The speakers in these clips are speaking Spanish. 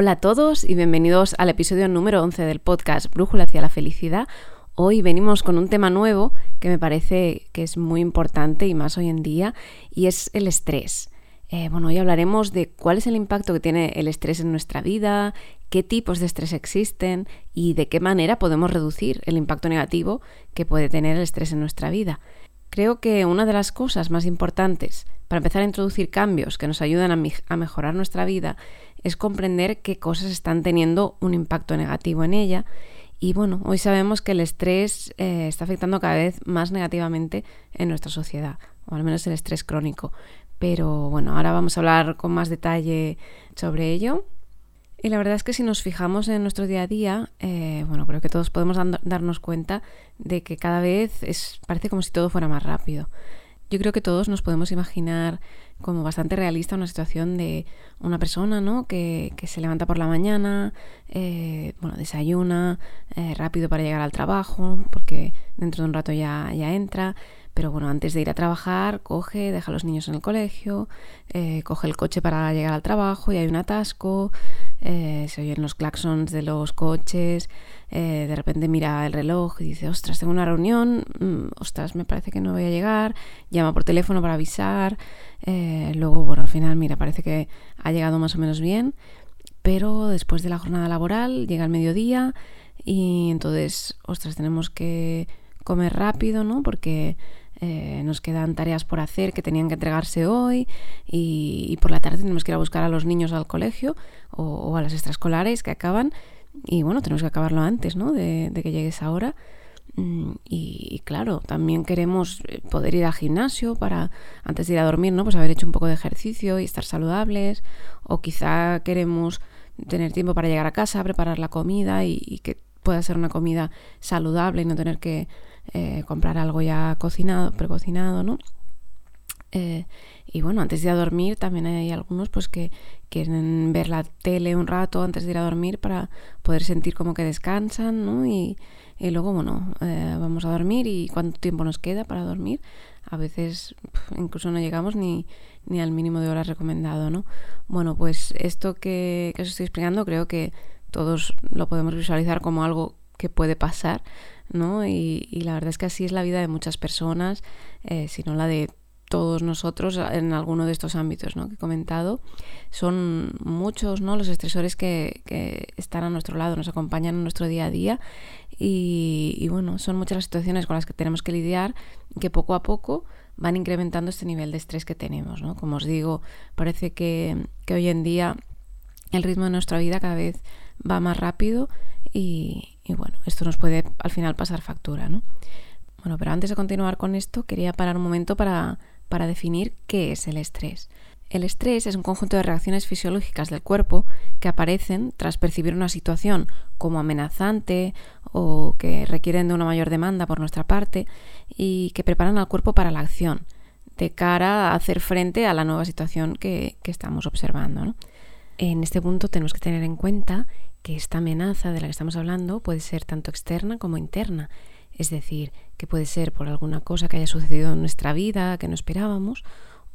Hola a todos y bienvenidos al episodio número 11 del podcast Brújula hacia la felicidad. Hoy venimos con un tema nuevo que me parece que es muy importante y más hoy en día y es el estrés. Eh, bueno, hoy hablaremos de cuál es el impacto que tiene el estrés en nuestra vida, qué tipos de estrés existen y de qué manera podemos reducir el impacto negativo que puede tener el estrés en nuestra vida. Creo que una de las cosas más importantes para empezar a introducir cambios que nos ayudan a, mejorar nuestra vida es comprender qué cosas están teniendo un impacto negativo en ella. Y bueno, hoy sabemos que el estrés eh, está afectando cada vez más negativamente en nuestra sociedad, o al menos el estrés crónico. Pero bueno, ahora vamos a hablar con más detalle sobre ello. Y la verdad es que si nos fijamos en nuestro día a día, eh, bueno, creo que todos podemos darnos cuenta de que cada vez es, parece como si todo fuera más rápido. Yo creo que todos nos podemos imaginar como bastante realista una situación de una persona ¿no? que, se levanta por la mañana, eh, bueno, desayuna eh, rápido para llegar al trabajo, porque dentro de un rato ya, ya entra, pero bueno, antes de ir a trabajar, coge, deja a los niños en el colegio, eh, coge el coche para llegar al trabajo y hay un atasco, eh, se oyen los claxons de los coches, eh, de repente mira el reloj y dice, ostras, tengo una reunión, mm, ostras, me parece que no voy a llegar, llama por teléfono para avisar, luego, bueno, al final, mira, parece que ha llegado más o menos bien, pero después de la jornada laboral llega el mediodía y entonces, ostras, tenemos que comer rápido, ¿no? Porque eh, nos quedan tareas por hacer que tenían que entregarse hoy y, por la tarde tenemos que ir a buscar a los niños al colegio o, a las extraescolares que acaban y bueno, tenemos que acabarlo antes ¿no? de, que llegue esa hora. Mm, y, claro, también queremos eh, poder ir al gimnasio para, antes de ir a dormir, ¿no? Pues haber hecho un poco de ejercicio y estar saludables. O quizá queremos tener tiempo para llegar a casa, preparar la comida y que pueda ser una comida saludable y no tener que eh, comprar algo ya cocinado, precocinado, ¿no? Eh, y bueno, antes de ir a dormir también hay algunos pues que quieren ver la tele un rato antes de ir a dormir para poder sentir como que descansan, ¿no? Y, luego, bueno, eh, vamos a dormir y cuánto tiempo nos queda para dormir. A veces incluso no llegamos ni, ni al mínimo de horas recomendado, ¿no? Bueno, pues esto que, que os estoy explicando creo que todos lo podemos visualizar como algo que puede pasar, ¿no? Y, la verdad es que así es la vida de muchas personas, eh, si no la de todos nosotros en alguno de estos ámbitos que he comentado. Son muchos ¿no? los estresores que, están a nuestro lado, nos acompañan en nuestro día a día y, bueno, son muchas las situaciones con las que tenemos que lidiar que poco a poco van incrementando este nivel de estrés que tenemos. ¿no? Como os digo, parece que hoy en día el ritmo de nuestra vida cada vez va más rápido y, bueno, esto nos puede al final pasar factura, ¿no? Bueno, pero antes de continuar con esto, quería parar un momento para, para definir qué es el estrés. El estrés es un conjunto de reacciones fisiológicas del cuerpo que aparecen tras percibir una situación como amenazante o que requieren de una mayor demanda por nuestra parte y que preparan al cuerpo para la acción de cara a hacer frente a la nueva situación que, que estamos observando. En este punto tenemos que tener en cuenta que esta amenaza de la que estamos hablando puede ser tanto externa como interna, es decir, que puede ser por alguna cosa que haya sucedido en nuestra vida que no esperábamos,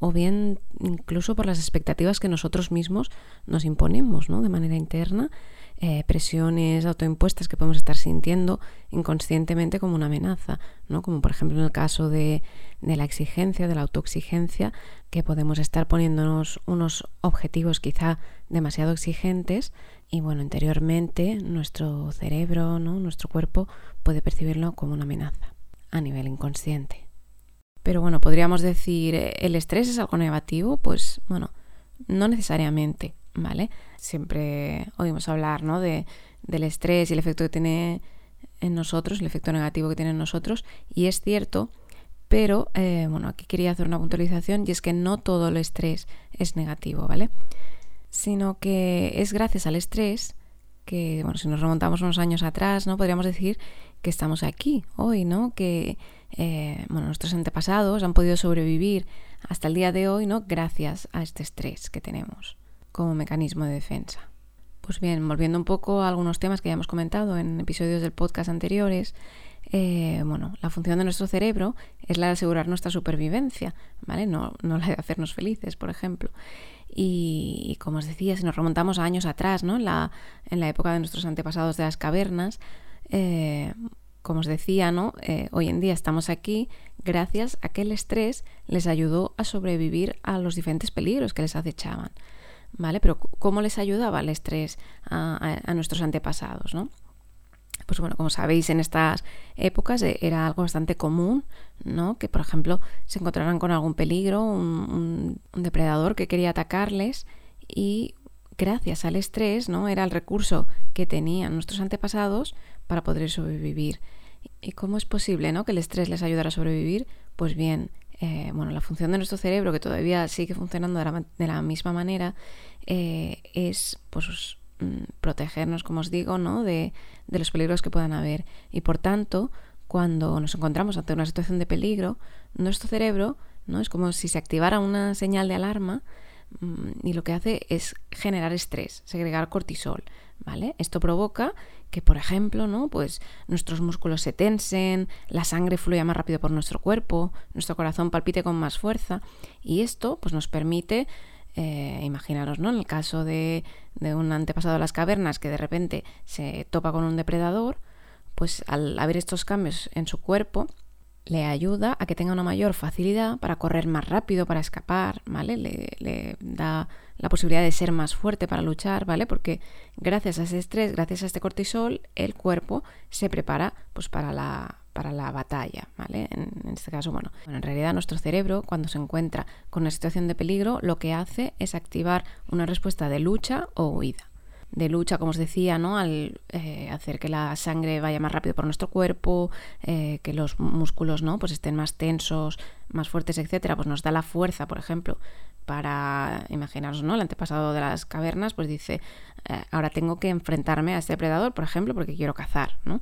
o bien incluso por las expectativas que nosotros mismos nos imponemos ¿no? de manera interna eh, presiones autoimpuestas que podemos estar sintiendo inconscientemente como una amenaza, ¿no? Como por ejemplo en el caso de, la exigencia, de la autoexigencia, que podemos estar poniéndonos unos objetivos quizá demasiado exigentes y bueno, interiormente nuestro cerebro, ¿no? nuestro cuerpo puede percibirlo como una amenaza a nivel inconsciente. Pero bueno, podríamos decir, ¿el estrés es algo negativo? Pues bueno, no necesariamente. ¿vale? Siempre oímos hablar, ¿no? De, del estrés y el efecto que tiene en nosotros, el efecto negativo que tiene en nosotros, y es cierto, pero eh, bueno, aquí quería hacer una puntualización y es que no todo el estrés es negativo, ¿vale? Sino que es gracias al estrés que, bueno, si nos remontamos unos años atrás, ¿no? Podríamos decir que estamos aquí hoy, ¿no? Que, eh, bueno, nuestros antepasados han podido sobrevivir hasta el día de hoy, ¿no? Gracias a este estrés que tenemos como mecanismo de defensa. Pues bien, volviendo un poco a algunos temas que ya hemos comentado en episodios del podcast anteriores, eh, bueno, la función de nuestro cerebro es la de asegurar nuestra supervivencia, ¿vale? No, no la de hacernos felices, por ejemplo. Y, como os decía, si nos remontamos a años atrás, ¿no? En la, en la época de nuestros antepasados de las cavernas, eh, como os decía, ¿no? Eh, hoy en día estamos aquí gracias a que el estrés les ayudó a sobrevivir a los diferentes peligros que les acechaban. ¿Vale? Pero ¿cómo les ayudaba el estrés a, a nuestros antepasados? ¿no? pues bueno, como sabéis, en estas épocas eh, era algo bastante común, ¿no? Que, por ejemplo, se encontraran con algún peligro, un, depredador que quería atacarles y gracias al estrés, ¿no? Era el recurso que tenían nuestros antepasados para poder sobrevivir. ¿Y cómo es posible, ¿no? Que el estrés les ayudara a sobrevivir? Pues bien, eh, bueno, la función de nuestro cerebro, que todavía sigue funcionando de la, misma manera, eh, es pues Mm, protegernos, como os digo, ¿no? de, los peligros que puedan haber. Y por tanto, cuando nos encontramos ante una situación de peligro, nuestro cerebro ¿no? es como si se activara una señal de alarma y lo que hace es generar estrés, segregar cortisol. ¿Vale? Esto provoca que, por ejemplo, ¿no? Pues nuestros músculos se tensen, la sangre fluya más rápido por nuestro cuerpo, nuestro corazón palpite con más fuerza y esto pues, nos permite eh, imaginaros, ¿no? En el caso de, un antepasado de las cavernas que de repente se topa con un depredador, pues al haber estos cambios en su cuerpo, le ayuda a que tenga una mayor facilidad para correr más rápido, para escapar, ¿vale? Le, le, da la posibilidad de ser más fuerte para luchar, ¿vale? Porque gracias a ese estrés, gracias a este cortisol, el cuerpo se prepara pues para la, para la batalla, ¿vale? En, este caso, bueno, bueno, en realidad nuestro cerebro cuando se encuentra con una situación de peligro lo que hace es activar una respuesta de lucha o huida. De lucha, como os decía, ¿no? Al eh, hacer que la sangre vaya más rápido por nuestro cuerpo, eh, que los músculos, ¿no? Pues estén más tensos, más fuertes, etcétera, pues nos da la fuerza, por ejemplo, para imaginaros, ¿no? El antepasado de las cavernas, pues dice, eh, ahora tengo que enfrentarme a este depredador, por ejemplo, porque quiero cazar, ¿no?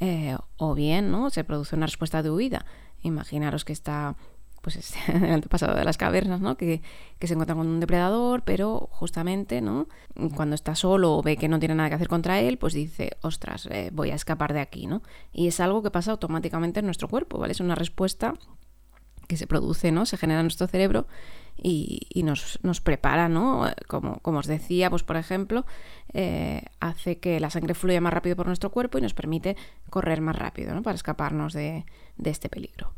Eh, o bien ¿no? se produce una respuesta de huida. Imaginaros que está pues es el antepasado de las cavernas, ¿no? Que, se encuentra con un depredador, pero justamente, ¿no? Cuando está solo o ve que no tiene nada que hacer contra él, pues dice, ostras, eh, voy a escapar de aquí, ¿no? Y es algo que pasa automáticamente en nuestro cuerpo, ¿vale? Es una respuesta que se produce, ¿no? Se genera en nuestro cerebro y, nos, nos, prepara, ¿no? Como, como, os decía, pues por ejemplo, eh, hace que la sangre fluya más rápido por nuestro cuerpo y nos permite correr más rápido, ¿no? Para escaparnos de este peligro.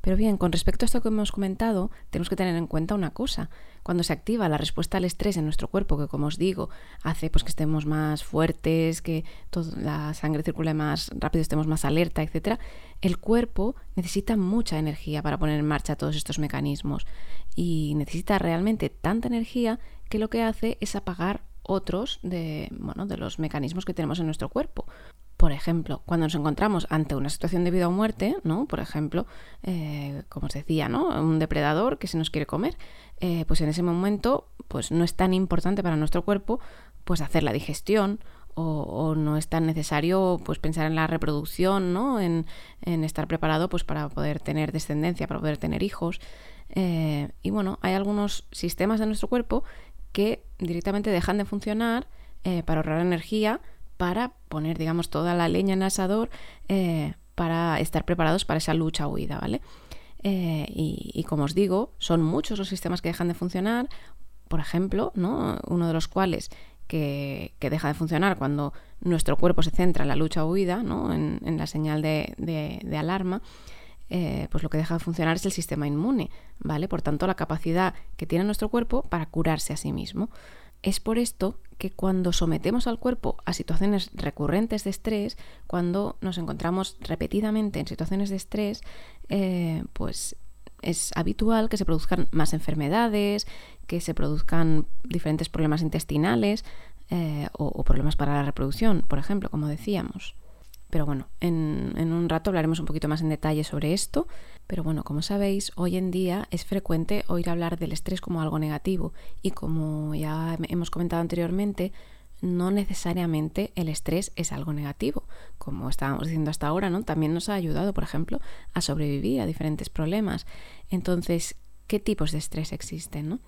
Pero bien, con respecto a esto que hemos comentado, tenemos que tener en cuenta una cosa. Cuando se activa la respuesta al estrés en nuestro cuerpo, que como os digo, hace pues, que estemos más fuertes, que toda la sangre circule más rápido, estemos más alerta, etc., el cuerpo necesita mucha energía para poner en marcha todos estos mecanismos. Y necesita realmente tanta energía que lo que hace es apagar otros de, bueno, de los mecanismos que tenemos en nuestro cuerpo. Por ejemplo, cuando nos encontramos ante una situación de vida o muerte, ¿no? Por ejemplo, eh, como os decía, ¿no? Un depredador que se nos quiere comer, eh, pues en ese momento, pues no es tan importante para nuestro cuerpo, pues hacer la digestión o, no es tan necesario pues pensar en la reproducción, ¿no? En, estar preparado pues para poder tener descendencia, para poder tener hijos. Eh, y bueno, hay algunos sistemas de nuestro cuerpo que directamente dejan de funcionar para ahorrar energía para poner, digamos, toda la leña en el asador eh, para estar preparados para esa lucha huida, ¿vale? Eh, y, como os digo, son muchos los sistemas que dejan de funcionar, por ejemplo, ¿no? uno de los cuales que, deja de funcionar cuando nuestro cuerpo se centra en la lucha huida, ¿no? en, la señal de, alarma, eh, pues lo que deja de funcionar es el sistema inmune, ¿vale? Por tanto, la capacidad que tiene nuestro cuerpo para curarse a sí mismo. Es por esto que cuando sometemos al cuerpo a situaciones recurrentes de estrés, cuando nos encontramos repetidamente en situaciones de estrés, eh, pues es habitual que se produzcan más enfermedades, que se produzcan diferentes problemas intestinales eh, o problemas para la reproducción, por ejemplo, como decíamos. Pero bueno, en, un rato hablaremos un poquito más en detalle sobre esto. Pero bueno, como sabéis, hoy en día es frecuente oír hablar del estrés como algo negativo. Y como ya hemos comentado anteriormente, no necesariamente el estrés es algo negativo. Como estábamos diciendo hasta ahora, ¿no? También nos ha ayudado, por ejemplo, a sobrevivir a diferentes problemas. Entonces, ¿qué tipos de estrés existen?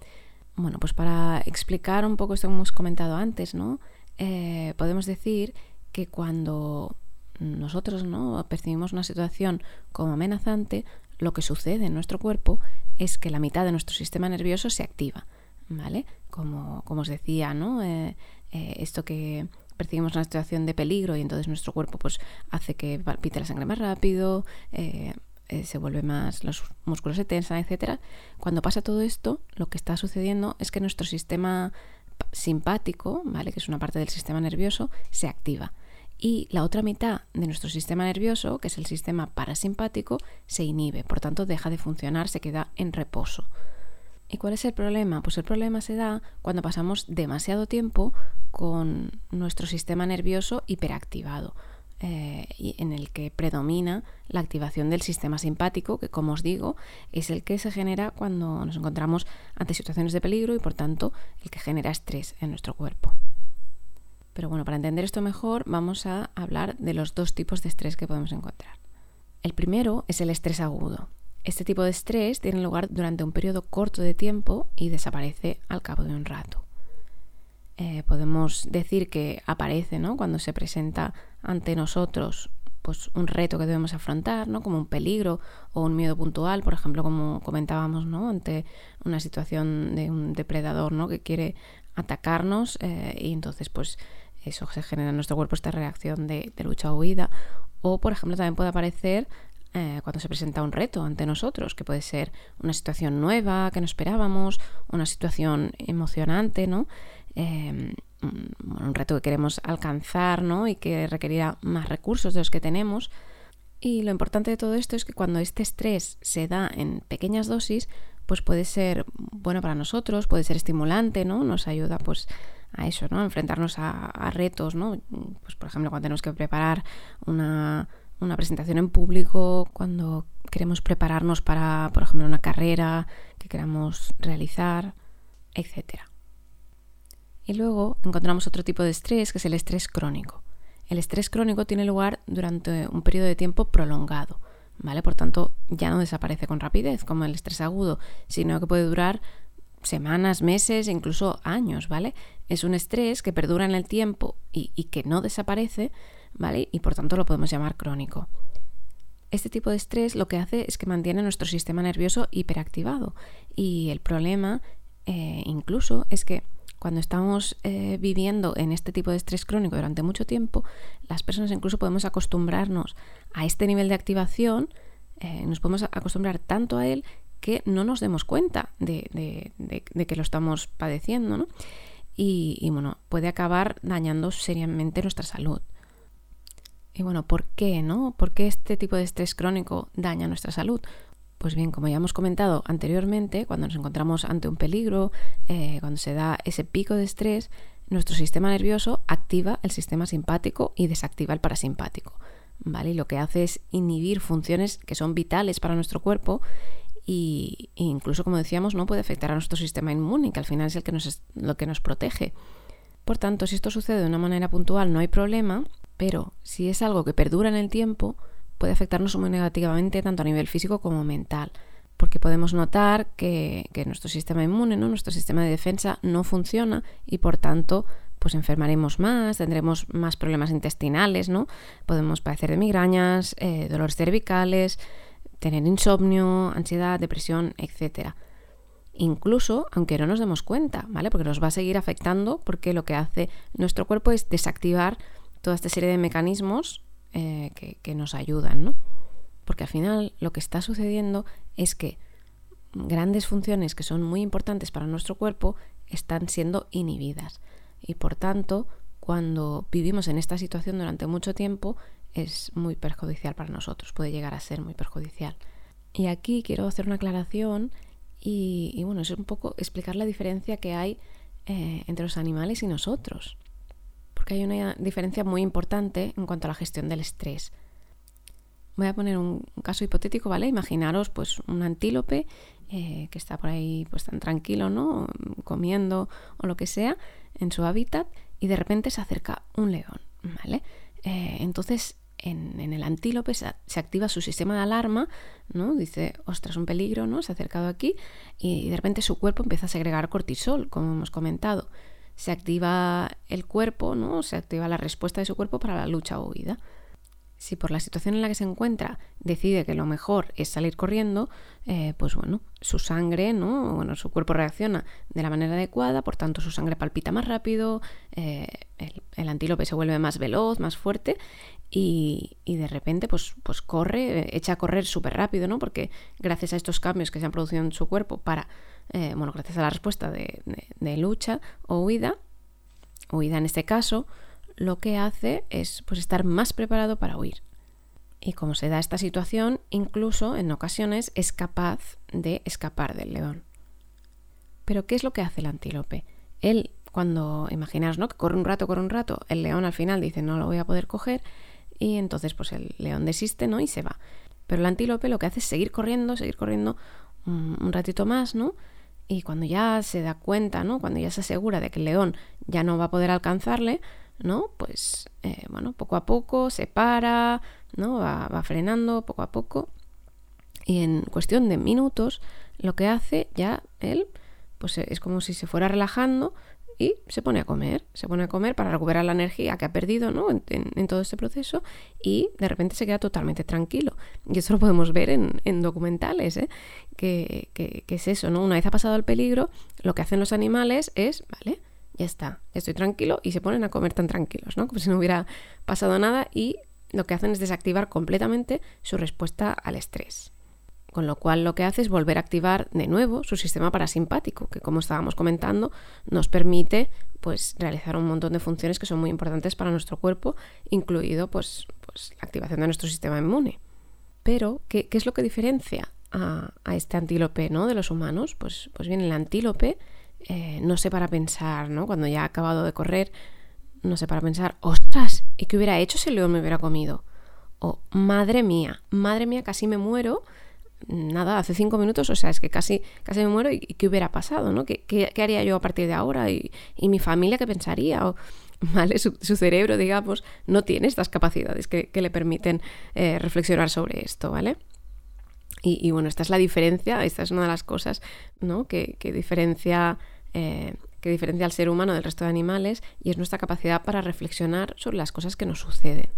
Bueno, pues para explicar un poco esto que hemos comentado antes, ¿no? Eh, podemos decir que cuando nosotros no percibimos una situación como amenazante, lo que sucede en nuestro cuerpo es que la mitad de nuestro sistema nervioso se activa, ¿vale? Como, como os decía, ¿no? Eh, eh, esto que percibimos una situación de peligro y entonces nuestro cuerpo pues hace que palpite la sangre más rápido, eh, se vuelve más, los músculos se tensan, etc. Cuando pasa todo esto, lo que está sucediendo es que nuestro sistema simpático, ¿vale? Que es una parte del sistema nervioso, se activa y la otra mitad de nuestro sistema nervioso, que es el sistema parasimpático, se inhibe, por tanto deja de funcionar, se queda en reposo. ¿Y cuál es el problema? Pues el problema se da cuando pasamos demasiado tiempo con nuestro sistema nervioso hiperactivado, eh, en el que predomina la activación del sistema simpático, que como os digo, es el que se genera cuando nos encontramos ante situaciones de peligro y por tanto el que genera estrés en nuestro cuerpo. Pero bueno, para entender esto mejor vamos a hablar de los dos tipos de estrés que podemos encontrar. El primero es el estrés agudo. Este tipo de estrés tiene lugar durante un periodo corto de tiempo y desaparece al cabo de un rato. Eh, podemos decir que aparece ¿no? cuando se presenta ante nosotros pues, un reto que debemos afrontar, ¿no? como un peligro o un miedo puntual, por ejemplo, como comentábamos, ¿no? ante una situación de un depredador ¿no? que quiere atacarnos eh, y entonces pues eso se genera en nuestro cuerpo esta reacción de, lucha o huida. O, por ejemplo, también puede aparecer eh, cuando se presenta un reto ante nosotros, que puede ser una situación nueva que no esperábamos, una situación emocionante, ¿no? Em, un reto que queremos alcanzar, ¿no? Y que requerirá más recursos de los que tenemos. Y lo importante de todo esto es que cuando este estrés se da en pequeñas dosis, pues puede ser bueno para nosotros, puede ser estimulante, ¿no? Nos ayuda pues a eso, ¿no? enfrentarnos a, retos, ¿no? Pues por ejemplo, cuando tenemos que preparar una, una presentación en público, cuando queremos prepararnos para, por ejemplo, una carrera que queramos realizar, etc. Y luego encontramos otro tipo de estrés, que es el estrés crónico. El estrés crónico tiene lugar durante un periodo de tiempo prolongado, ¿vale? Por tanto, ya no desaparece con rapidez como el estrés agudo, sino que puede durar semanas, meses, incluso años, ¿vale? Es un estrés que perdura en el tiempo y, que no desaparece, ¿vale? Y por tanto lo podemos llamar crónico. Este tipo de estrés lo que hace es que mantiene nuestro sistema nervioso hiperactivado y el problema eh, incluso es que cuando estamos eh, viviendo en este tipo de estrés crónico durante mucho tiempo, las personas incluso podemos acostumbrarnos a este nivel de activación, eh, nos podemos acostumbrar tanto a él que no nos demos cuenta de, que lo estamos padeciendo, ¿no? Y, bueno, puede acabar dañando seriamente nuestra salud. Y bueno, ¿por qué, no? ¿Por qué este tipo de estrés crónico daña nuestra salud? Pues bien, como ya hemos comentado anteriormente, cuando nos encontramos ante un peligro, eh, cuando se da ese pico de estrés, nuestro sistema nervioso activa el sistema simpático y desactiva el parasimpático. ¿Vale? Lo que hace es inhibir funciones que son vitales para nuestro cuerpo y, e incluso, como decíamos, no puede afectar a nuestro sistema inmune, que al final es el que nos, lo que nos protege. Por tanto, si esto sucede de una manera puntual no hay problema, pero si es algo que perdura en el tiempo, puede afectarnos muy negativamente tanto a nivel físico como mental, porque podemos notar que, nuestro sistema inmune, ¿no? nuestro sistema de defensa no funciona y por tanto pues enfermaremos más, tendremos más problemas intestinales, ¿no? Podemos padecer de migrañas, eh, dolores cervicales, tener insomnio, ansiedad, depresión, etc. Incluso aunque no nos demos cuenta, ¿vale? Porque nos va a seguir afectando porque lo que hace nuestro cuerpo es desactivar toda esta serie de mecanismos eh, que, nos ayudan, ¿no? Porque al final lo que está sucediendo es que grandes funciones que son muy importantes para nuestro cuerpo están siendo inhibidas. Y por tanto, cuando vivimos en esta situación durante mucho tiempo, es muy perjudicial para nosotros, puede llegar a ser muy perjudicial. Y aquí quiero hacer una aclaración y, bueno, es un poco explicar la diferencia que hay eh, entre los animales y nosotros, porque hay una diferencia muy importante en cuanto a la gestión del estrés. Voy a poner un, caso hipotético, ¿vale? Imaginaros pues un antílope eh, que está por ahí pues tan tranquilo, ¿no? Comiendo o lo que sea en su hábitat y de repente se acerca un león, ¿vale? Eh, entonces en, el antílope se, activa su sistema de alarma, ¿no? Dice, ostras, un peligro, ¿no? Se ha acercado aquí y de repente su cuerpo empieza a segregar cortisol, como hemos comentado. Se activa el cuerpo, ¿no? Se activa la respuesta de su cuerpo para la lucha o huida. Si por la situación en la que se encuentra decide que lo mejor es salir corriendo, eh, pues bueno, su sangre, ¿no? Bueno, su cuerpo reacciona de la manera adecuada, por tanto su sangre palpita más rápido, eh, el, antílope se vuelve más veloz, más fuerte y, de repente pues, pues corre, echa a correr súper rápido, ¿no? Porque gracias a estos cambios que se han producido en su cuerpo para, eh, bueno, gracias a la respuesta de, de lucha o huida, huida en este caso, lo que hace es pues, estar más preparado para huir. Y como se da esta situación, incluso en ocasiones es capaz de escapar del león. Pero ¿qué es lo que hace el antílope? Él, cuando imaginaos, ¿no? Que corre un rato, corre un rato, el león al final dice no lo voy a poder coger y entonces pues el león desiste, ¿no? Y se va. Pero el antílope lo que hace es seguir corriendo, seguir corriendo un, un ratito más, ¿no? Y cuando ya se da cuenta, ¿no? Cuando ya se asegura de que el león ya no va a poder alcanzarle, ¿no? Pues, eh, bueno, poco a poco se para, ¿no? Va, va, frenando poco a poco. Y en cuestión de minutos, lo que hace ya él, pues es como si se fuera relajando y se pone a comer. Se pone a comer para recuperar la energía que ha perdido, ¿no? En, todo este proceso y de repente se queda totalmente tranquilo. Y eso lo podemos ver en, en documentales, ¿eh? Que, que es eso, ¿no? Una vez ha pasado el peligro, lo que hacen los animales es, ¿vale? Ya está, estoy tranquilo y se ponen a comer tan tranquilos, ¿no? Como si no hubiera pasado nada y lo que hacen es desactivar completamente su respuesta al estrés. Con lo cual lo que hace es volver a activar de nuevo su sistema parasimpático, que como estábamos comentando, nos permite pues realizar un montón de funciones que son muy importantes para nuestro cuerpo, incluido pues, pues la activación de nuestro sistema inmune. Pero, ¿qué, es lo que diferencia a, a, este antílope ¿no? de los humanos? Pues, pues bien, el antílope eh, no sé para pensar, ¿no? Cuando ya ha acabado de correr, no sé para pensar, ostras, ¿y qué hubiera hecho si el león me hubiera comido? O, madre mía, madre mía, casi me muero. Nada, hace cinco minutos, o sea, es que casi, casi me muero y, qué hubiera pasado, ¿no? ¿Qué, qué, haría yo a partir de ahora? ¿Y, mi familia qué pensaría? O, ¿vale? Su, cerebro, digamos, no tiene estas capacidades que, le permiten eh, reflexionar sobre esto, ¿vale? Y, bueno, esta es la diferencia, esta es una de las cosas ¿no? que, diferencia, eh, que diferencia al ser humano del resto de animales y es nuestra capacidad para reflexionar sobre las cosas que nos suceden.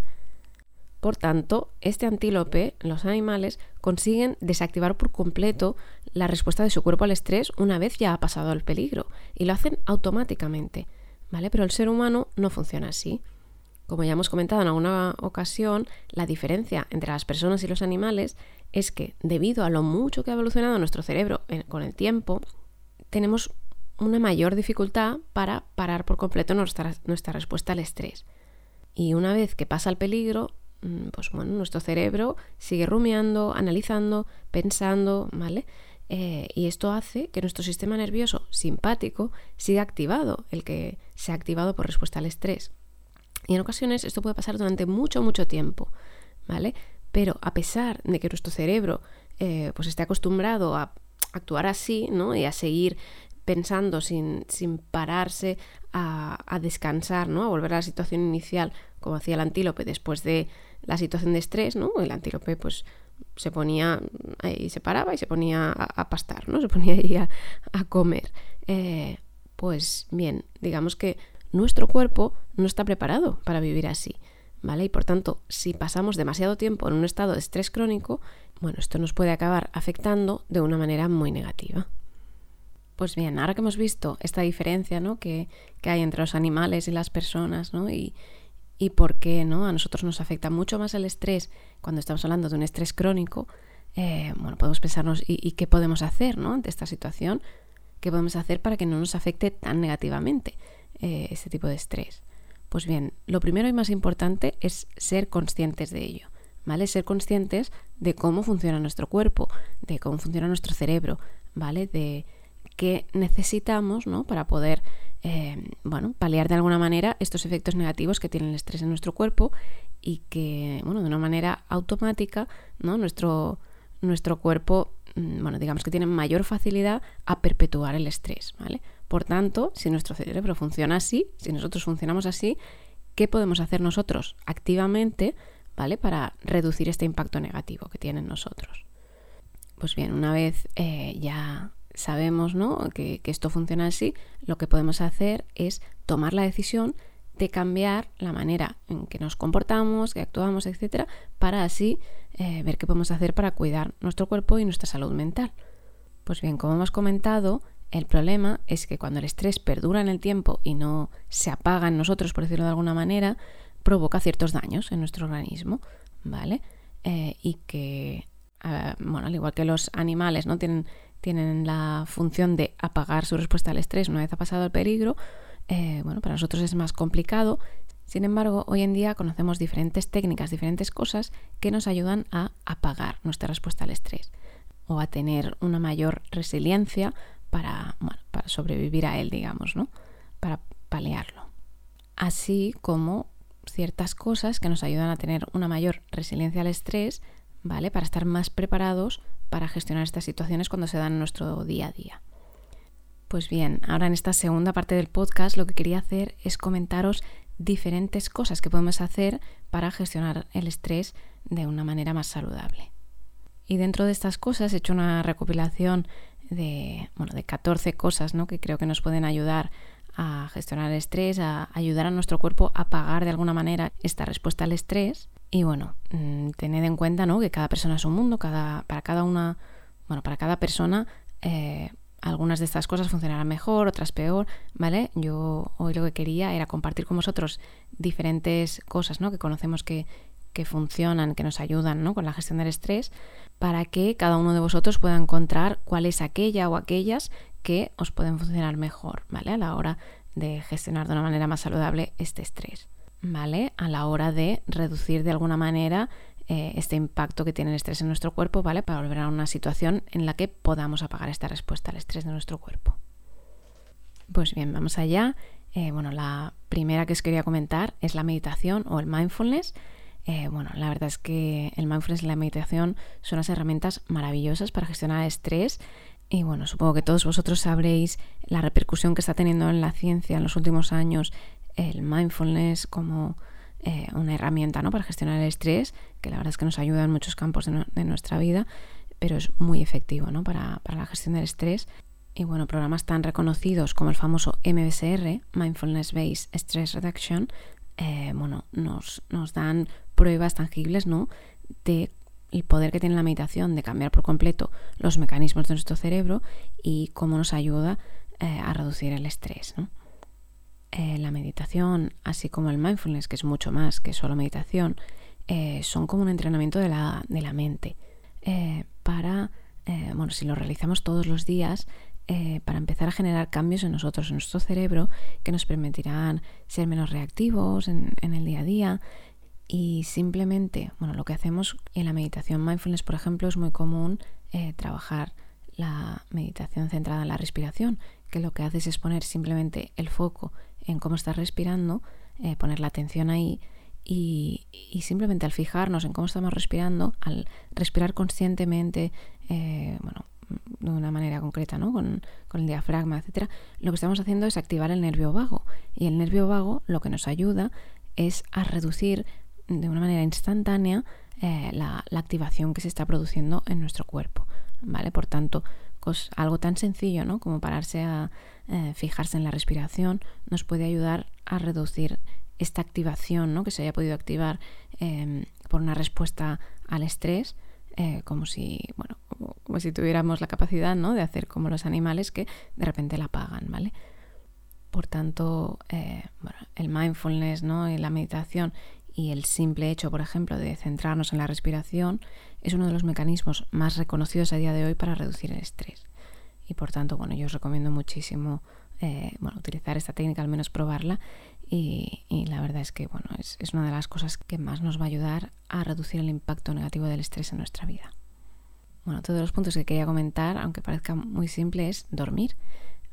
Por tanto, este antílope, los animales, consiguen desactivar por completo la respuesta de su cuerpo al estrés una vez ya ha pasado el peligro y lo hacen automáticamente, ¿vale? Pero el ser humano no funciona así. Como ya hemos comentado en alguna ocasión, la diferencia entre las personas y los animales es que debido a lo mucho que ha evolucionado nuestro cerebro con el tiempo, tenemos una mayor dificultad para parar por completo nuestra, nuestra respuesta al estrés. Y una vez que pasa el peligro, mm, pues bueno, nuestro cerebro sigue rumiando, analizando, pensando, ¿vale? Eh, y esto hace que nuestro sistema nervioso simpático siga activado, el que se ha activado por respuesta al estrés. Y en ocasiones esto puede pasar durante mucho, mucho tiempo, ¿vale? Pero a pesar de que nuestro cerebro eh, pues esté acostumbrado a actuar así, ¿no? Y a seguir pensando sin, sin pararse a, a, descansar, ¿no? A volver a la situación inicial, como hacía el antílope después de la situación de estrés, ¿no? El antílope, pues, se ponía ahí, se paraba y se ponía a, pastar, ¿no? Se ponía ahí a, a comer. Eh, pues bien, digamos que nuestro cuerpo no está preparado para vivir así. ¿Vale? Y por tanto, si pasamos demasiado tiempo en un estado de estrés crónico, bueno, esto nos puede acabar afectando de una manera muy negativa. Pues bien, ahora que hemos visto esta diferencia ¿no? que, hay entre los animales y las personas, ¿no? Y, y por qué ¿no? a nosotros nos afecta mucho más el estrés cuando estamos hablando de un estrés crónico, eh, bueno, podemos pensarnos ¿y, qué podemos hacer ¿no? ante esta situación, qué podemos hacer para que no nos afecte tan negativamente eh, este tipo de estrés. Pues bien, lo primero y más importante es ser conscientes de ello, ¿vale? Ser conscientes de cómo funciona nuestro cuerpo, de cómo funciona nuestro cerebro, ¿vale? De qué necesitamos, ¿no? Para poder, eh, bueno, paliar de alguna manera estos efectos negativos que tiene el estrés en nuestro cuerpo y que, bueno, de una manera automática, ¿no? Nuestro, nuestro cuerpo, mm, bueno, digamos que tiene mayor facilidad a perpetuar el estrés, ¿vale? Por tanto, si nuestro cerebro funciona así, si nosotros funcionamos así, ¿qué podemos hacer nosotros activamente, ¿vale? Para reducir este impacto negativo que tienen nosotros. Pues bien, una vez eh, ya sabemos ¿no? que, esto funciona así, lo que podemos hacer es tomar la decisión de cambiar la manera en que nos comportamos, que actuamos, etcétera, para así eh, ver qué podemos hacer para cuidar nuestro cuerpo y nuestra salud mental. Pues bien, como hemos comentado, el problema es que cuando el estrés perdura en el tiempo y no se apaga en nosotros, por decirlo de alguna manera, provoca ciertos daños en nuestro organismo, ¿vale? Eh, y que, bueno, al igual que los animales no tienen, tienen la función de apagar su respuesta al estrés una vez ha pasado el peligro, eh, bueno, para nosotros es más complicado. Sin embargo, hoy en día conocemos diferentes técnicas, diferentes cosas que nos ayudan a apagar nuestra respuesta al estrés o a tener una mayor resiliencia para, para sobrevivir a él, digamos, ¿no? Para paliarlo. Así como ciertas cosas que nos ayudan a tener una mayor resiliencia al estrés, ¿vale? Para estar más preparados para gestionar estas situaciones cuando se dan en nuestro día a día. Pues bien, ahora en esta segunda parte del podcast lo que quería hacer es comentaros diferentes cosas que podemos hacer para gestionar el estrés de una manera más saludable. Y dentro de estas cosas he hecho una recopilación de, bueno, de 14 cosas ¿no? que creo que nos pueden ayudar a gestionar el estrés, a ayudar a nuestro cuerpo a pagar de alguna manera esta respuesta al estrés. Y bueno, mm, tened en cuenta ¿no? que cada persona es un mundo, cada, para cada una, bueno, para cada persona eh, algunas de estas cosas funcionarán mejor, otras peor, ¿vale? Yo hoy lo que quería era compartir con vosotros diferentes cosas, ¿no? Que conocemos que, que funcionan, que nos ayudan, ¿no? Con la gestión del estrés, para que cada uno de vosotros pueda encontrar cuál es aquella o aquellas que os pueden funcionar mejor, ¿vale? A la hora de gestionar de una manera más saludable este estrés, ¿vale? A la hora de reducir de alguna manera eh, este impacto que tiene el estrés en nuestro cuerpo, ¿vale? Para volver a una situación en la que podamos apagar esta respuesta al estrés de nuestro cuerpo. Pues bien, vamos allá. Eh, bueno, la primera que os quería comentar es la meditación o el mindfulness. Eh, bueno, la verdad es que el mindfulness y la meditación son unas herramientas maravillosas para gestionar el estrés. Y bueno, supongo que todos vosotros sabréis la repercusión que está teniendo en la ciencia en los últimos años el mindfulness como eh, una herramienta ¿no? para gestionar el estrés, que la verdad es que nos ayuda en muchos campos de, nuestra vida, pero es muy efectivo ¿no? para, la gestión del estrés. Y bueno, programas tan reconocidos como el famoso MBSR, Mindfulness Based Stress Reduction, eh, bueno, nos, nos, dan pruebas tangibles ¿no? de el poder que tiene la meditación de cambiar por completo los mecanismos de nuestro cerebro y cómo nos ayuda eh, a reducir el estrés. Eh, la meditación, así como el mindfulness, que es mucho más que solo meditación, eh, son como un entrenamiento de la, mente. Eh, para, bueno, si lo realizamos todos los días, para empezar a generar cambios en nosotros, en nuestro cerebro, que nos permitirán ser menos reactivos en el día a día. Y simplemente, bueno, lo que hacemos en la meditación mindfulness, por ejemplo, es muy común trabajar la meditación centrada en la respiración, que lo que haces es poner simplemente el foco en cómo estás respirando, eh, poner la atención ahí y, simplemente al fijarnos en cómo estamos respirando, al respirar conscientemente, eh, bueno, de una manera concreta, ¿no? Con, el diafragma, etcétera, lo que estamos haciendo es activar el nervio vago. Y el nervio vago lo que nos ayuda es a reducir de una manera instantánea eh, la, activación que se está produciendo en nuestro cuerpo. ¿Vale? Por tanto, algo tan sencillo ¿no? como pararse a eh, fijarse en la respiración nos puede ayudar a reducir esta activación ¿no? que se haya podido activar em, por una respuesta al estrés. Eh, como si bueno como, si tuviéramos la capacidad ¿no? de hacer como los animales que de repente la apagan vale por tanto el mindfulness ¿no? y la meditación y el simple hecho, por ejemplo, de centrarnos en la respiración es uno de los mecanismos más reconocidos a día de hoy para reducir el estrés. Y por tanto, bueno, yo os recomiendo muchísimo eh, bueno, utilizar esta técnica, al menos probarla. Y, la verdad es que bueno, es, una de las cosas que más nos va a ayudar a reducir el impacto negativo del estrés en nuestra vida. Bueno, todos los puntos que quería comentar, aunque parezca muy simple, es dormir.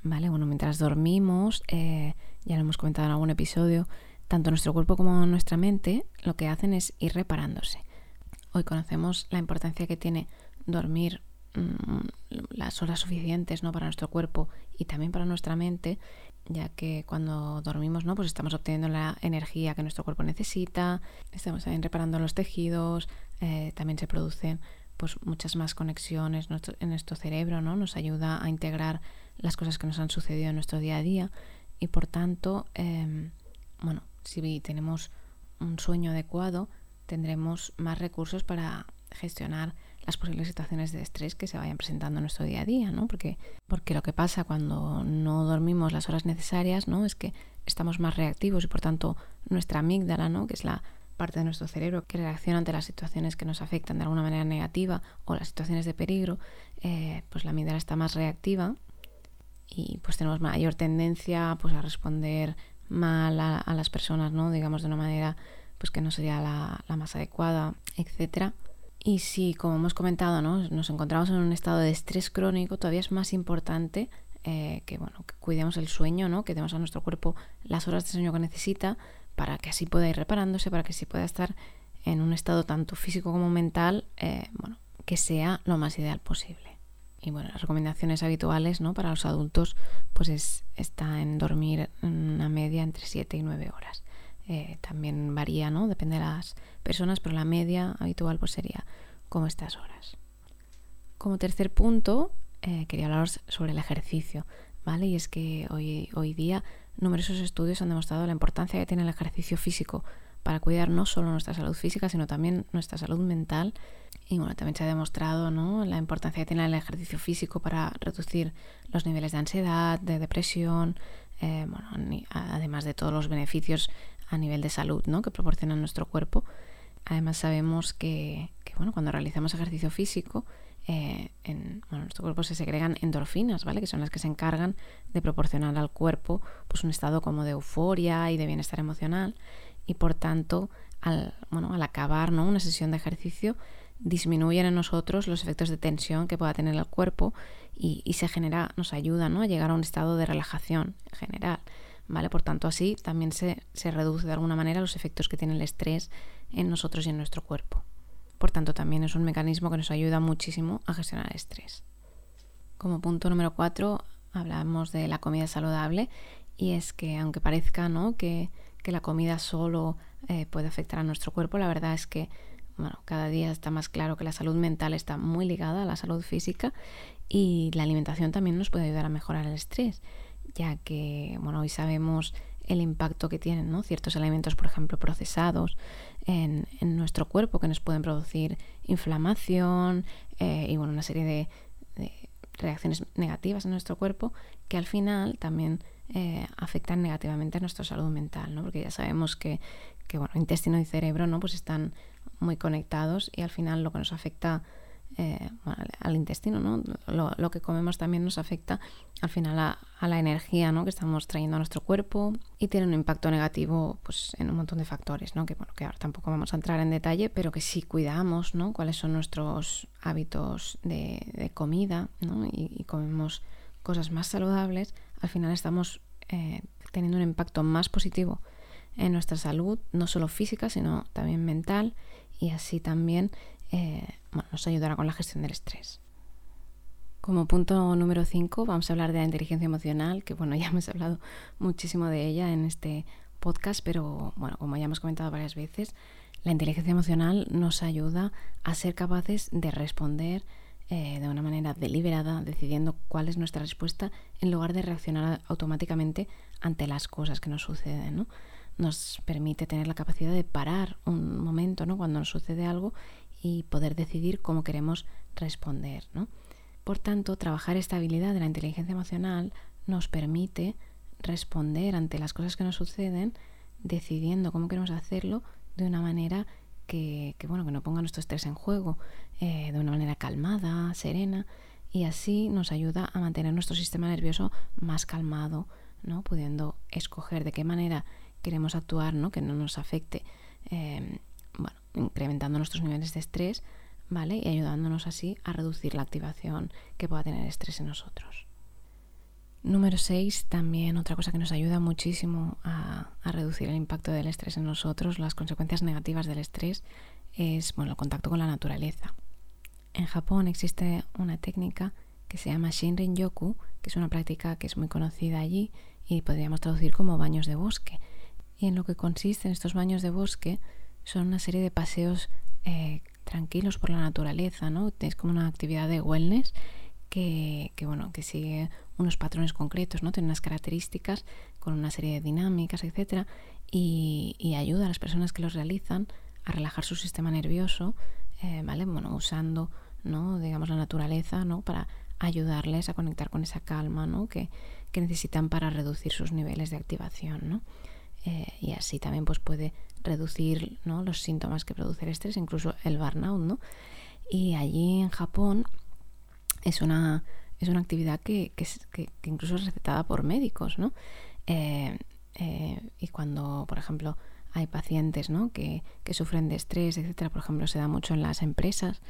¿Vale? Bueno, mientras dormimos, eh, ya lo hemos comentado en algún episodio, tanto nuestro cuerpo como nuestra mente lo que hacen es ir reparándose. Hoy conocemos la importancia que tiene dormir mm, las horas suficientes ¿no? para nuestro cuerpo y también para nuestra mente, ya que cuando dormimos ¿no? pues estamos obteniendo la energía que nuestro cuerpo necesita, estamos también reparando los tejidos, eh, también se producen pues muchas más conexiones en nuestro cerebro, ¿no? Nos ayuda a integrar las cosas que nos han sucedido en nuestro día a día y por tanto, em, bueno, si tenemos un sueño adecuado, tendremos más recursos para gestionar las posibles situaciones de estrés que se vayan presentando en nuestro día a día, ¿no? Porque, porque lo que pasa cuando no dormimos las horas necesarias, ¿no? Es que estamos más reactivos y por tanto nuestra amígdala, ¿no? Que es la parte de nuestro cerebro que reacciona ante las situaciones que nos afectan de alguna manera negativa o las situaciones de peligro, eh, pues la amígdala está más reactiva y pues tenemos mayor tendencia pues a responder mal a, las personas, ¿no? Digamos de una manera pues que no sería la, la más adecuada, etcétera. Y si, como hemos comentado, ¿no? nos encontramos en un estado de estrés crónico, todavía es más importante eh, que, bueno, que cuidemos el sueño, ¿no? que demos a nuestro cuerpo las horas de sueño que necesita para que así pueda ir reparándose, para que así pueda estar en un estado tanto físico como mental, eh, bueno, que sea lo más ideal posible. Y bueno, las recomendaciones habituales ¿no? para los adultos pues es, está en dormir una media entre 7 y 9 horas. Eh, también varía, ¿no? Depende de las personas, pero la media habitual pues sería como estas horas. Como tercer punto, eh, quería hablaros sobre el ejercicio, ¿vale? Y es que hoy, hoy día numerosos estudios han demostrado la importancia que tiene el ejercicio físico para cuidar no solo nuestra salud física, sino también nuestra salud mental. Y bueno, también se ha demostrado ¿no? la importancia que tiene el ejercicio físico para reducir los niveles de ansiedad, de depresión, eh, bueno, además de todos los beneficios a nivel de salud ¿no? que proporciona nuestro cuerpo. Además sabemos que, bueno, cuando realizamos ejercicio físico, eh, en nuestro cuerpo se segregan endorfinas, ¿vale? que son las que se encargan de proporcionar al cuerpo pues, un estado como de euforia y de bienestar emocional. Y por tanto, al, bueno, al acabar ¿no? una sesión de ejercicio, disminuyen en nosotros los efectos de tensión que pueda tener el cuerpo y, y se genera, nos ayuda ¿no? a llegar a un estado de relajación general. ¿vale? Por tanto, así también se, reduce de alguna manera los efectos que tiene el estrés en nosotros y en nuestro cuerpo. Por tanto, también es un mecanismo que nos ayuda muchísimo a gestionar el estrés. Como punto número cuatro, hablamos de la comida saludable y es que aunque parezca ¿no? que, la comida solo eh, puede afectar a nuestro cuerpo, la verdad es que bueno, cada día está más claro que la salud mental está muy ligada a la salud física y la alimentación también nos puede ayudar a mejorar el estrés ya que bueno, hoy sabemos el impacto que tienen ¿no? ciertos alimentos, por ejemplo, procesados en, nuestro cuerpo, que nos pueden producir inflamación eh, y bueno, una serie de, reacciones negativas en nuestro cuerpo que al final también eh, afectan negativamente a nuestra salud mental, ¿no? porque ya sabemos que, que bueno, intestino y cerebro ¿no? pues están muy conectados y al final lo que nos afecta eh, al intestino, ¿no? Lo, que comemos también nos afecta al final a, la energía ¿no? que estamos trayendo a nuestro cuerpo y tiene un impacto negativo pues, en un montón de factores, ¿no? que, bueno, que ahora tampoco vamos a entrar en detalle, pero que si cuidamos ¿no? cuáles son nuestros hábitos de, comida ¿no? y, comemos cosas más saludables, al final estamos eh, teniendo un impacto más positivo en nuestra salud, no solo física, sino también mental y así también eh, nos ayudará con la gestión del estrés. Como punto número 5 vamos a hablar de la inteligencia emocional, que bueno, ya hemos hablado muchísimo de ella en este podcast, pero bueno, como ya hemos comentado varias veces, la inteligencia emocional nos ayuda a ser capaces de responder eh, de una manera deliberada, decidiendo cuál es nuestra respuesta, en lugar de reaccionar automáticamente ante las cosas que nos suceden. ¿no? Nos permite tener la capacidad de parar un momento ¿no? cuando nos sucede algo y poder decidir cómo queremos responder. ¿no? Por tanto, trabajar esta habilidad de la inteligencia emocional nos permite responder ante las cosas que nos suceden decidiendo cómo queremos hacerlo de una manera que, bueno, que no ponga nuestro estrés en juego, eh, de una manera calmada, serena, y así nos ayuda a mantener nuestro sistema nervioso más calmado, ¿no? pudiendo escoger de qué manera queremos actuar, ¿no? que no nos afecte eh, bueno, incrementando nuestros niveles de estrés, ¿vale? Y ayudándonos así a reducir la activación que pueda tener estrés en nosotros. Número 6, también otra cosa que nos ayuda muchísimo a, reducir el impacto del estrés en nosotros, las consecuencias negativas del estrés, es bueno, el contacto con la naturaleza. En Japón existe una técnica que se llama Shinrin Yoku, que es una práctica que es muy conocida allí y podríamos traducir como baños de bosque. Y en lo que consiste en estos baños de bosque son una serie de paseos eh, tranquilos por la naturaleza, ¿no? Es como una actividad de wellness que, bueno, que sigue unos patrones concretos, ¿no? Tiene unas características con una serie de dinámicas, etcétera, y, ayuda a las personas que los realizan a relajar su sistema nervioso, eh, ¿vale? Bueno, usando, ¿no? Digamos, la naturaleza, ¿no? Para ayudarles a conectar con esa calma, ¿no? Que, necesitan para reducir sus niveles de activación, ¿no? Eh, y así también pues puede reducir ¿no? los síntomas que produce el estrés, incluso el burnout, ¿no? Y allí en Japón es una, es una actividad que, que, incluso es recetada por médicos, ¿no? Eh, eh, y cuando, por ejemplo, hay pacientes ¿no? que, que, sufren de estrés, etcétera, por ejemplo, se da mucho en las empresas,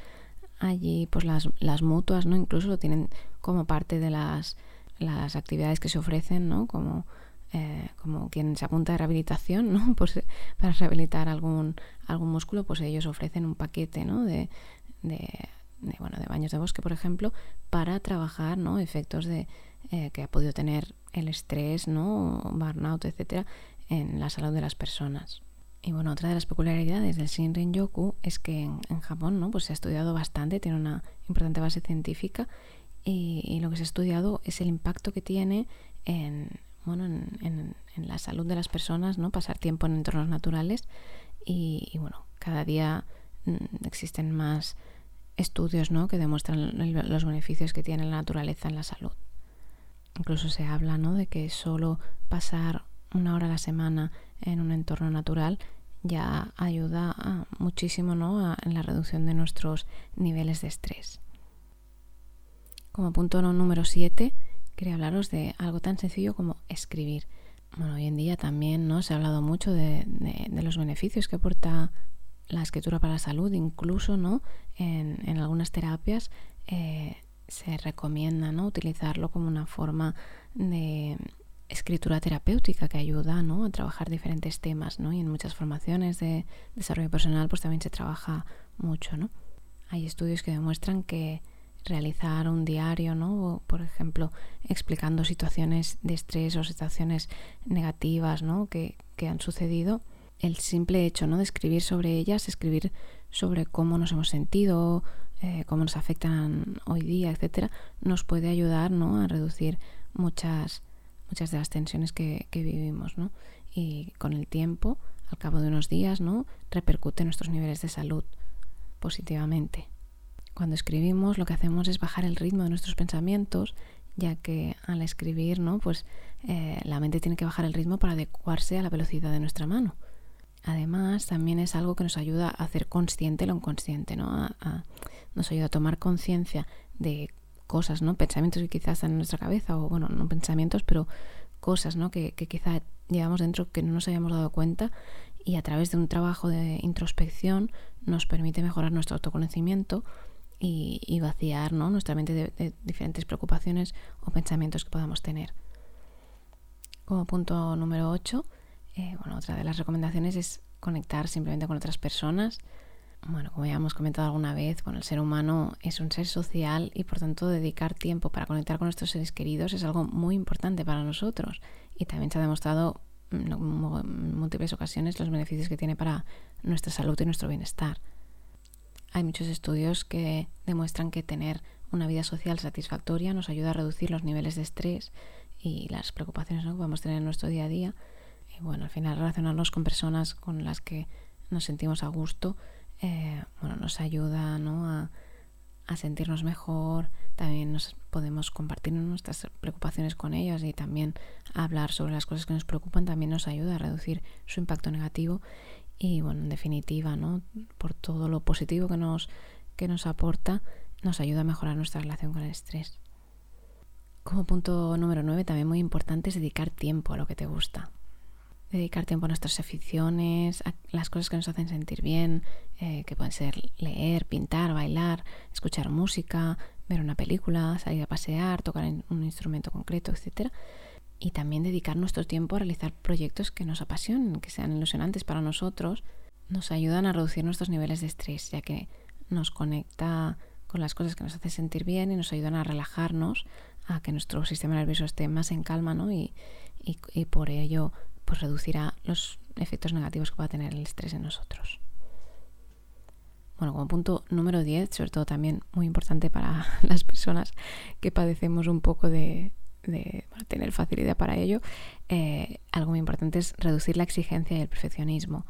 allí pues las, las mutuas ¿no? incluso lo tienen como parte de las, las actividades que se ofrecen, ¿no? como, eh, como quien se apunta de rehabilitación, ¿no? pues, para rehabilitar algún, algún músculo, pues ellos ofrecen un paquete ¿no? de, bueno, de baños de bosque, por ejemplo, para trabajar ¿no? efectos de, eh, que ha podido tener el estrés, ¿no? burnout, etcétera, en la salud de las personas. Y bueno, otra de las peculiaridades del Shinrin Yoku es que en, Japón ¿no? pues se ha estudiado bastante, tiene una importante base científica y, lo que se ha estudiado es el impacto que tiene en, bueno, en, la salud de las personas, ¿no? pasar tiempo en entornos naturales y, bueno, cada día mm, existen más estudios ¿no? que demuestran los beneficios que tiene la naturaleza en la salud. Incluso se habla ¿no? de que solo pasar una hora a la semana en un entorno natural ya ayuda muchísimo ¿no? en la reducción de nuestros niveles de estrés. Como punto número 7, quería hablaros de algo tan sencillo como escribir. Bueno, hoy en día también ¿no? se ha hablado mucho de, los beneficios que aporta la escritura para la salud, incluso ¿no? en, algunas terapias eh, se recomienda ¿no? utilizarlo como una forma de escritura terapéutica que ayuda ¿no? a trabajar diferentes temas ¿no? y en muchas formaciones de desarrollo personal pues también se trabaja mucho. ¿no? Hay estudios que demuestran que realizar un diario, ¿no? por ejemplo, explicando situaciones de estrés o situaciones negativas ¿no? que, que han sucedido, el simple hecho ¿no? de escribir sobre ellas, escribir sobre cómo nos hemos sentido, eh, cómo nos afectan hoy día, etcétera, nos puede ayudar ¿no? a reducir muchas, muchas de las tensiones que, vivimos. ¿no? Y con el tiempo, al cabo de unos días, ¿no? repercute nuestros niveles de salud positivamente. Cuando escribimos lo que hacemos es bajar el ritmo de nuestros pensamientos, ya que al escribir, ¿no? Pues eh, la mente tiene que bajar el ritmo para adecuarse a la velocidad de nuestra mano. Además, también es algo que nos ayuda a hacer consciente lo inconsciente, ¿no? nos ayuda a tomar conciencia de cosas, ¿no? Pensamientos que quizás están en nuestra cabeza, o bueno, no pensamientos, pero cosas, ¿no? Que, que quizá llevamos dentro que no nos habíamos dado cuenta y a través de un trabajo de introspección nos permite mejorar nuestro autoconocimiento y, vaciar ¿no? nuestra mente de, diferentes preocupaciones o pensamientos que podamos tener. Como punto número 8, eh, otra de las recomendaciones es conectar simplemente con otras personas. Como ya hemos comentado alguna vez, bueno, el ser humano es un ser social y por tanto dedicar tiempo para conectar con nuestros seres queridos es algo muy importante para nosotros. Y también se ha demostrado en múltiples ocasiones los beneficios que tiene para nuestra salud y nuestro bienestar. Hay muchos estudios que demuestran que tener una vida social satisfactoria nos ayuda a reducir los niveles de estrés y las preocupaciones que podemos tener en nuestro día a día. Y bueno, al final relacionarnos con personas con las que nos sentimos a gusto, eh, bueno, nos ayuda a, a, sentirnos mejor. También nos podemos compartir nuestras preocupaciones con ellos y también hablar sobre las cosas que nos preocupan también nos ayuda a reducir su impacto negativo y bueno, en definitiva, ¿no? Por todo lo positivo que nos, que nos aporta, nos ayuda a mejorar nuestra relación con el estrés. Como punto número 9, también muy importante es dedicar tiempo a lo que te gusta. Dedicar tiempo a nuestras aficiones, a las cosas que nos hacen sentir bien, eh, que pueden ser leer, pintar, bailar, escuchar música, ver una película, salir a pasear, tocar un instrumento concreto, etcétera y también dedicar nuestro tiempo a realizar proyectos que nos apasionen, que sean ilusionantes para nosotros, nos ayudan a reducir nuestros niveles de estrés, ya que nos conecta con las cosas que nos hacen sentir bien y nos ayudan a relajarnos, a que nuestro sistema nervioso esté más en calma, ¿no? Y, y, por ello pues reducirá los efectos negativos que pueda tener el estrés en nosotros. Bueno, como punto número 10, sobre todo también muy importante para las personas que padecemos un poco de, tener facilidad para ello, eh, algo muy importante es reducir la exigencia y el perfeccionismo.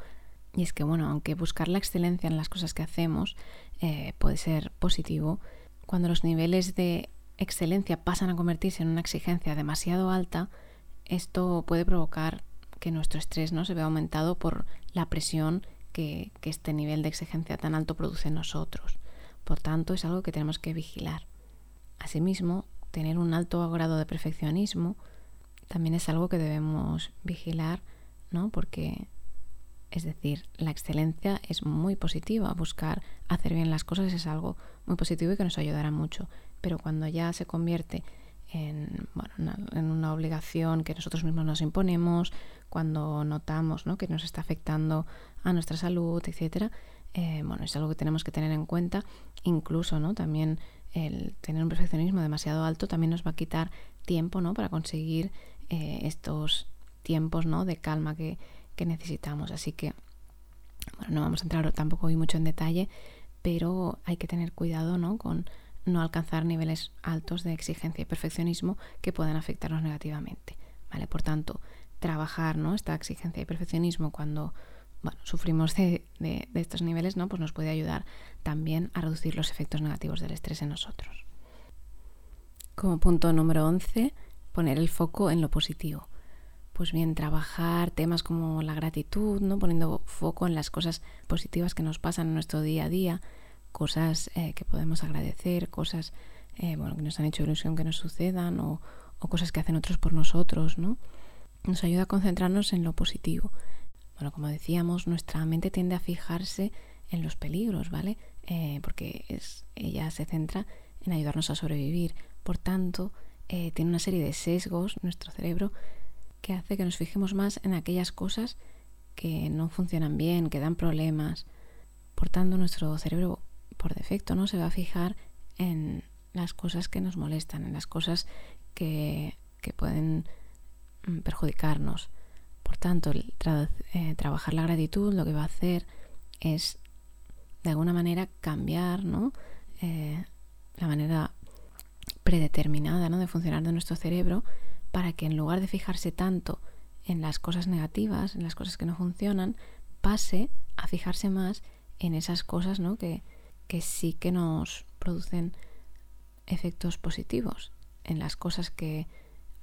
Y es que, bueno, aunque buscar la excelencia en las cosas que hacemos eh, puede ser positivo, cuando los niveles de excelencia pasan a convertirse en una exigencia demasiado alta, esto puede provocar que nuestro estrés ¿no? se vea aumentado por la presión que, que este nivel de exigencia tan alto produce en nosotros. Por tanto, es algo que tenemos que vigilar. Asimismo, tener un alto grado de perfeccionismo también es algo que debemos vigilar, ¿no? Porque, es decir, la excelencia es muy positiva, buscar hacer bien las cosas es algo muy positivo y que nos ayudará mucho. Pero cuando ya se convierte en, bueno, una, en una obligación que nosotros mismos nos imponemos, cuando notamos ¿no? que nos está afectando a nuestra salud, etcétera, eh, bueno, es algo que tenemos que tener en cuenta. Incluso, ¿no? También el tener un perfeccionismo demasiado alto también nos va a quitar tiempo, ¿no? Para conseguir eh, estos tiempos, ¿no? De calma que, que necesitamos. Así que, bueno, no vamos a entrar tampoco hoy mucho en detalle, pero hay que tener cuidado, ¿no? Con no alcanzar niveles altos de exigencia y perfeccionismo que puedan afectarnos negativamente. ¿Vale? Por tanto, trabajar ¿no? esta exigencia y perfeccionismo cuando bueno, sufrimos de, estos niveles, ¿no? Pues nos puede ayudar también a reducir los efectos negativos del estrés en nosotros. Como punto número 11, poner el foco en lo positivo. Pues bien, trabajar temas como la gratitud, ¿no? Poniendo foco en las cosas positivas que nos pasan en nuestro día a día, cosas eh, que podemos agradecer, cosas eh, bueno, que nos han hecho ilusión que nos sucedan o, o cosas que hacen otros por nosotros, ¿no? Nos ayuda a concentrarnos en lo positivo bueno, como decíamos, nuestra mente tiende a fijarse en los peligros, ¿vale? Eh, porque es, ella se centra en ayudarnos a sobrevivir. Por tanto, eh, tiene una serie de sesgos nuestro cerebro que hace que nos fijemos más en aquellas cosas que no funcionan bien, que dan problemas. Por tanto, nuestro cerebro por defecto no se va a fijar en las cosas que nos molestan, en las cosas que, que pueden mm, perjudicarnos. Por tanto, eh, trabajar la gratitud lo que va a hacer es, de alguna manera, cambiar ¿no? Eh, la manera predeterminada ¿no? de funcionar de nuestro cerebro para que en lugar de fijarse tanto en las cosas negativas, en las cosas que no funcionan, pase a fijarse más en esas cosas ¿no? que, que sí que nos producen efectos positivos, en las cosas que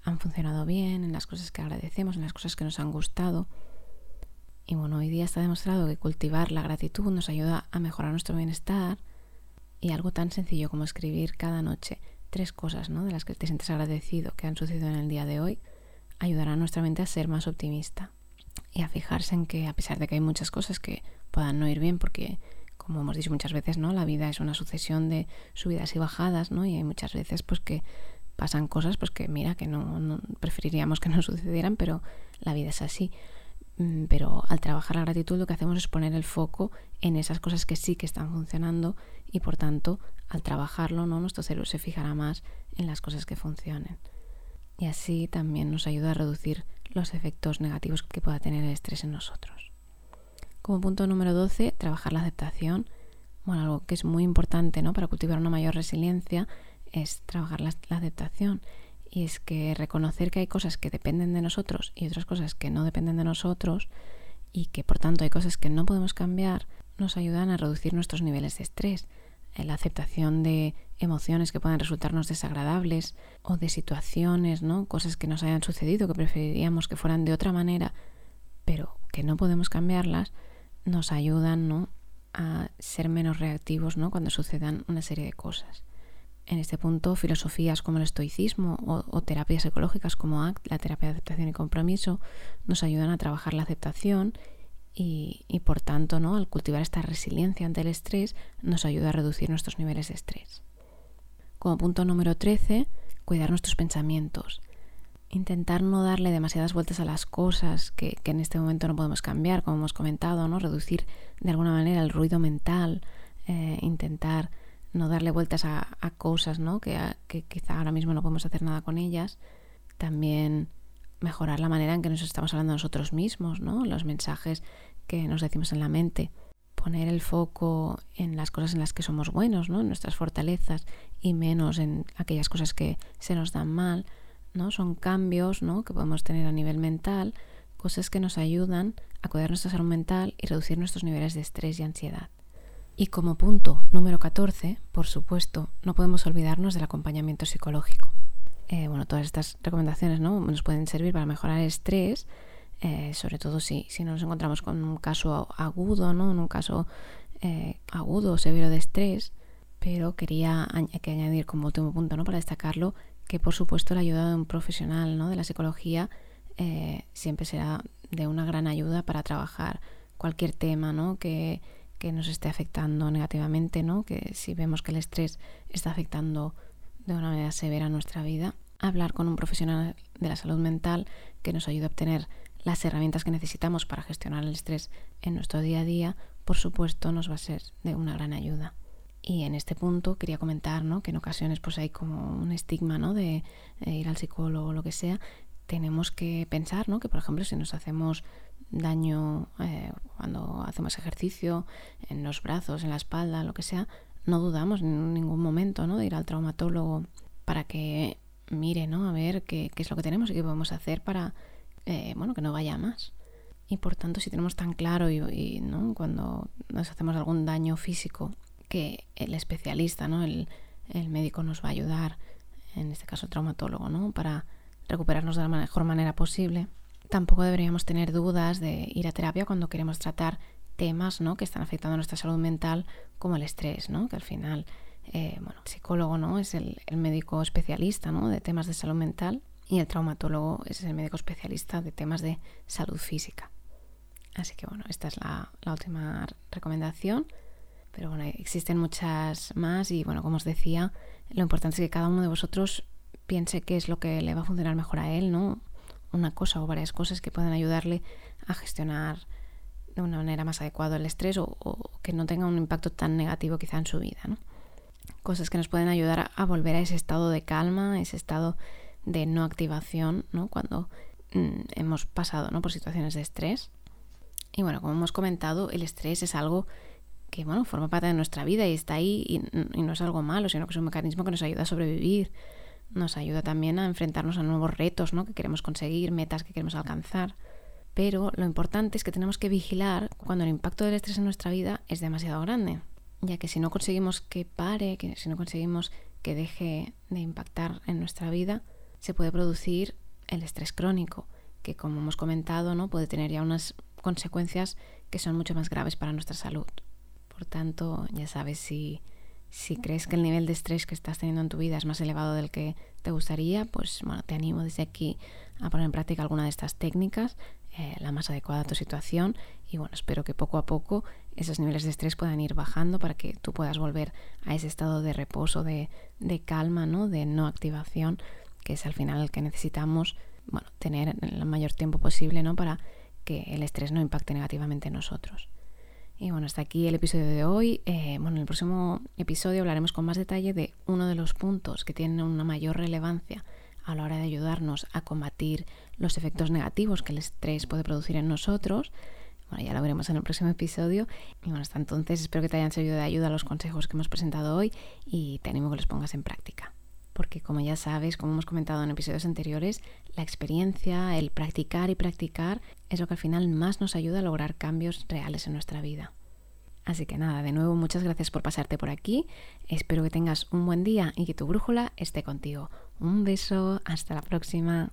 han funcionado bien, en las cosas que agradecemos, en las cosas que nos han gustado. Y bueno, hoy día está demostrado que cultivar la gratitud nos ayuda a mejorar nuestro bienestar y algo tan sencillo como escribir cada noche tres cosas ¿no? de las que te sientes agradecido que han sucedido en el día de hoy ayudará a nuestra mente a ser más optimista y a fijarse en que a pesar de que hay muchas cosas que puedan no ir bien porque como hemos dicho muchas veces, ¿no? La vida es una sucesión de subidas y bajadas, ¿no? Y hay muchas veces pues que pasan cosas pues que mira que no, preferiríamos que no sucedieran pero la vida es así. Mm, pero al trabajar la gratitud lo que hacemos es poner el foco en esas cosas que sí que están funcionando y por tanto al trabajarlo no nuestro cerebro se fijará más en las cosas que funcionen. Y así también nos ayuda a reducir los efectos negativos que pueda tener el estrés en nosotros. Como punto número 12 trabajar la aceptación. Bueno algo que es muy importante ¿no? para cultivar una mayor resiliencia es trabajar la, aceptación. Y es que reconocer que hay cosas que dependen de nosotros y otras cosas que no dependen de nosotros y que por tanto hay cosas que no podemos cambiar, nos ayudan a reducir nuestros niveles de estrés. La aceptación de emociones que pueden resultarnos desagradables o de situaciones, ¿no? Cosas que nos hayan sucedido que preferiríamos que fueran de otra manera, pero que no podemos cambiarlas, nos ayudan, ¿no? a ser menos reactivos, ¿no? cuando sucedan una serie de cosas en este punto filosofías como el estoicismo o, terapias ecológicas como ACT, la terapia de aceptación y compromiso, nos ayudan a trabajar la aceptación y, por tanto, ¿no? al cultivar esta resiliencia ante el estrés, nos ayuda a reducir nuestros niveles de estrés. Como punto número 13, cuidar nuestros pensamientos. Intentar no darle demasiadas vueltas a las cosas que, en este momento no podemos cambiar, como hemos comentado, ¿no? reducir de alguna manera el ruido mental, eh, intentar no darle vueltas a, cosas ¿no? Que, quizá ahora mismo no podemos hacer nada con ellas. También mejorar la manera en que nos estamos hablando nosotros mismos, ¿no? los mensajes que nos decimos en la mente. Poner el foco en las cosas en las que somos buenos, ¿no? en nuestras fortalezas y menos en aquellas cosas que se nos dan mal, ¿no? Son cambios ¿no? que podemos tener a nivel mental, cosas que nos ayudan a cuidar nuestra salud mental y reducir nuestros niveles de estrés y ansiedad. Y como punto número 14, por supuesto, no podemos olvidarnos del acompañamiento psicológico. Eh, bueno, todas estas recomendaciones ¿no? nos pueden servir para mejorar el estrés, eh, sobre todo si, si nos encontramos con un caso agudo, ¿no? en un caso eh, agudo o severo de estrés, pero quería que añadir como último punto, ¿no? para destacarlo, que por supuesto la ayuda de un profesional ¿no? de la psicología siempre será de una gran ayuda para trabajar cualquier tema ¿no? que, que nos esté afectando negativamente, ¿no? Que si vemos que el estrés está afectando de una manera severa nuestra vida, hablar con un profesional de la salud mental que nos ayude a obtener las herramientas que necesitamos para gestionar el estrés en nuestro día a día, por supuesto, nos va a ser de una gran ayuda. Y en este punto quería comentar ¿no? que en ocasiones pues hay como un estigma ¿no? de, de ir al psicólogo o lo que sea. Tenemos que pensar ¿no? que, por ejemplo, si nos hacemos daño eh, cuando hacemos ejercicio, en los brazos, en la espalda, lo que sea, no dudamos en ningún momento ¿no? de ir al traumatólogo para que mire, ¿no? A ver qué, es lo que tenemos y qué podemos hacer para, eh, bueno, que no vaya más. Y por tanto, si tenemos tan claro y, ¿no? cuando nos hacemos algún daño físico, que el especialista, ¿no? El, el médico nos va a ayudar, en este caso el traumatólogo, ¿no? Para recuperarnos de la mejor manera posible Tampoco deberíamos tener dudas de ir a terapia cuando queremos tratar temas ¿no? que están afectando nuestra salud mental, como el estrés, ¿no? que al final eh, bueno, el psicólogo ¿no? es el, médico especialista ¿no? de temas de salud mental y el traumatólogo es el médico especialista de temas de salud física. Así que bueno, esta es la, la última recomendación. Pero bueno, existen muchas más y bueno, como os decía, lo importante es que cada uno de vosotros piense qué es lo que le va a funcionar mejor a él, ¿no? Una cosa o varias cosas que puedan ayudarle a gestionar de una manera más adecuada el estrés o, que no tenga un impacto tan negativo quizá en su vida. ¿no? Cosas que nos pueden ayudar a, volver a ese estado de calma, ese estado de no activación, ¿no? cuando mm, hemos pasado por situaciones de estrés. Y bueno, como hemos comentado, el estrés es algo que bueno, forma parte de nuestra vida y está ahí y, y no es algo malo, sino que es un mecanismo que nos ayuda a sobrevivir, nos ayuda también a enfrentarnos a nuevos retos ¿no? que queremos conseguir, metas que queremos alcanzar. Pero lo importante es que tenemos que vigilar cuando el impacto del estrés en nuestra vida es demasiado grande, ya que si no conseguimos que pare, que si no conseguimos que deje de impactar en nuestra vida, se puede producir el estrés crónico, que como hemos comentado, ¿no? puede tener ya unas consecuencias que son mucho más graves para nuestra salud. Por tanto, ya sabes, si si crees que el nivel de estrés que estás teniendo en tu vida es más elevado del que te gustaría, pues bueno, te animo desde aquí a poner en práctica alguna de estas técnicas, eh, la más adecuada a tu situación. Y bueno, espero que poco a poco esos niveles de estrés puedan ir bajando para que tú puedas volver a ese estado de reposo, de, de calma, ¿no? de no activación, que es al final el que necesitamos bueno, tener el mayor tiempo posible ¿no? para que el estrés no impacte negativamente en nosotros. Y bueno, hasta aquí el episodio de hoy. Eh, bueno, en el próximo episodio hablaremos con más detalle de uno de los puntos que tienen una mayor relevancia a la hora de ayudarnos a combatir los efectos negativos que el estrés puede producir en nosotros. Bueno, ya lo veremos en el próximo episodio. Y bueno, hasta entonces espero que te hayan servido de ayuda los consejos que hemos presentado hoy y te animo que los pongas en práctica porque como ya sabes, como hemos comentado en episodios anteriores, la experiencia, el practicar y practicar es lo que al final más nos ayuda a lograr cambios reales en nuestra vida. Así que nada, de nuevo muchas gracias por pasarte por aquí, espero que tengas un buen día y que tu brújula esté contigo. Un beso, hasta la próxima.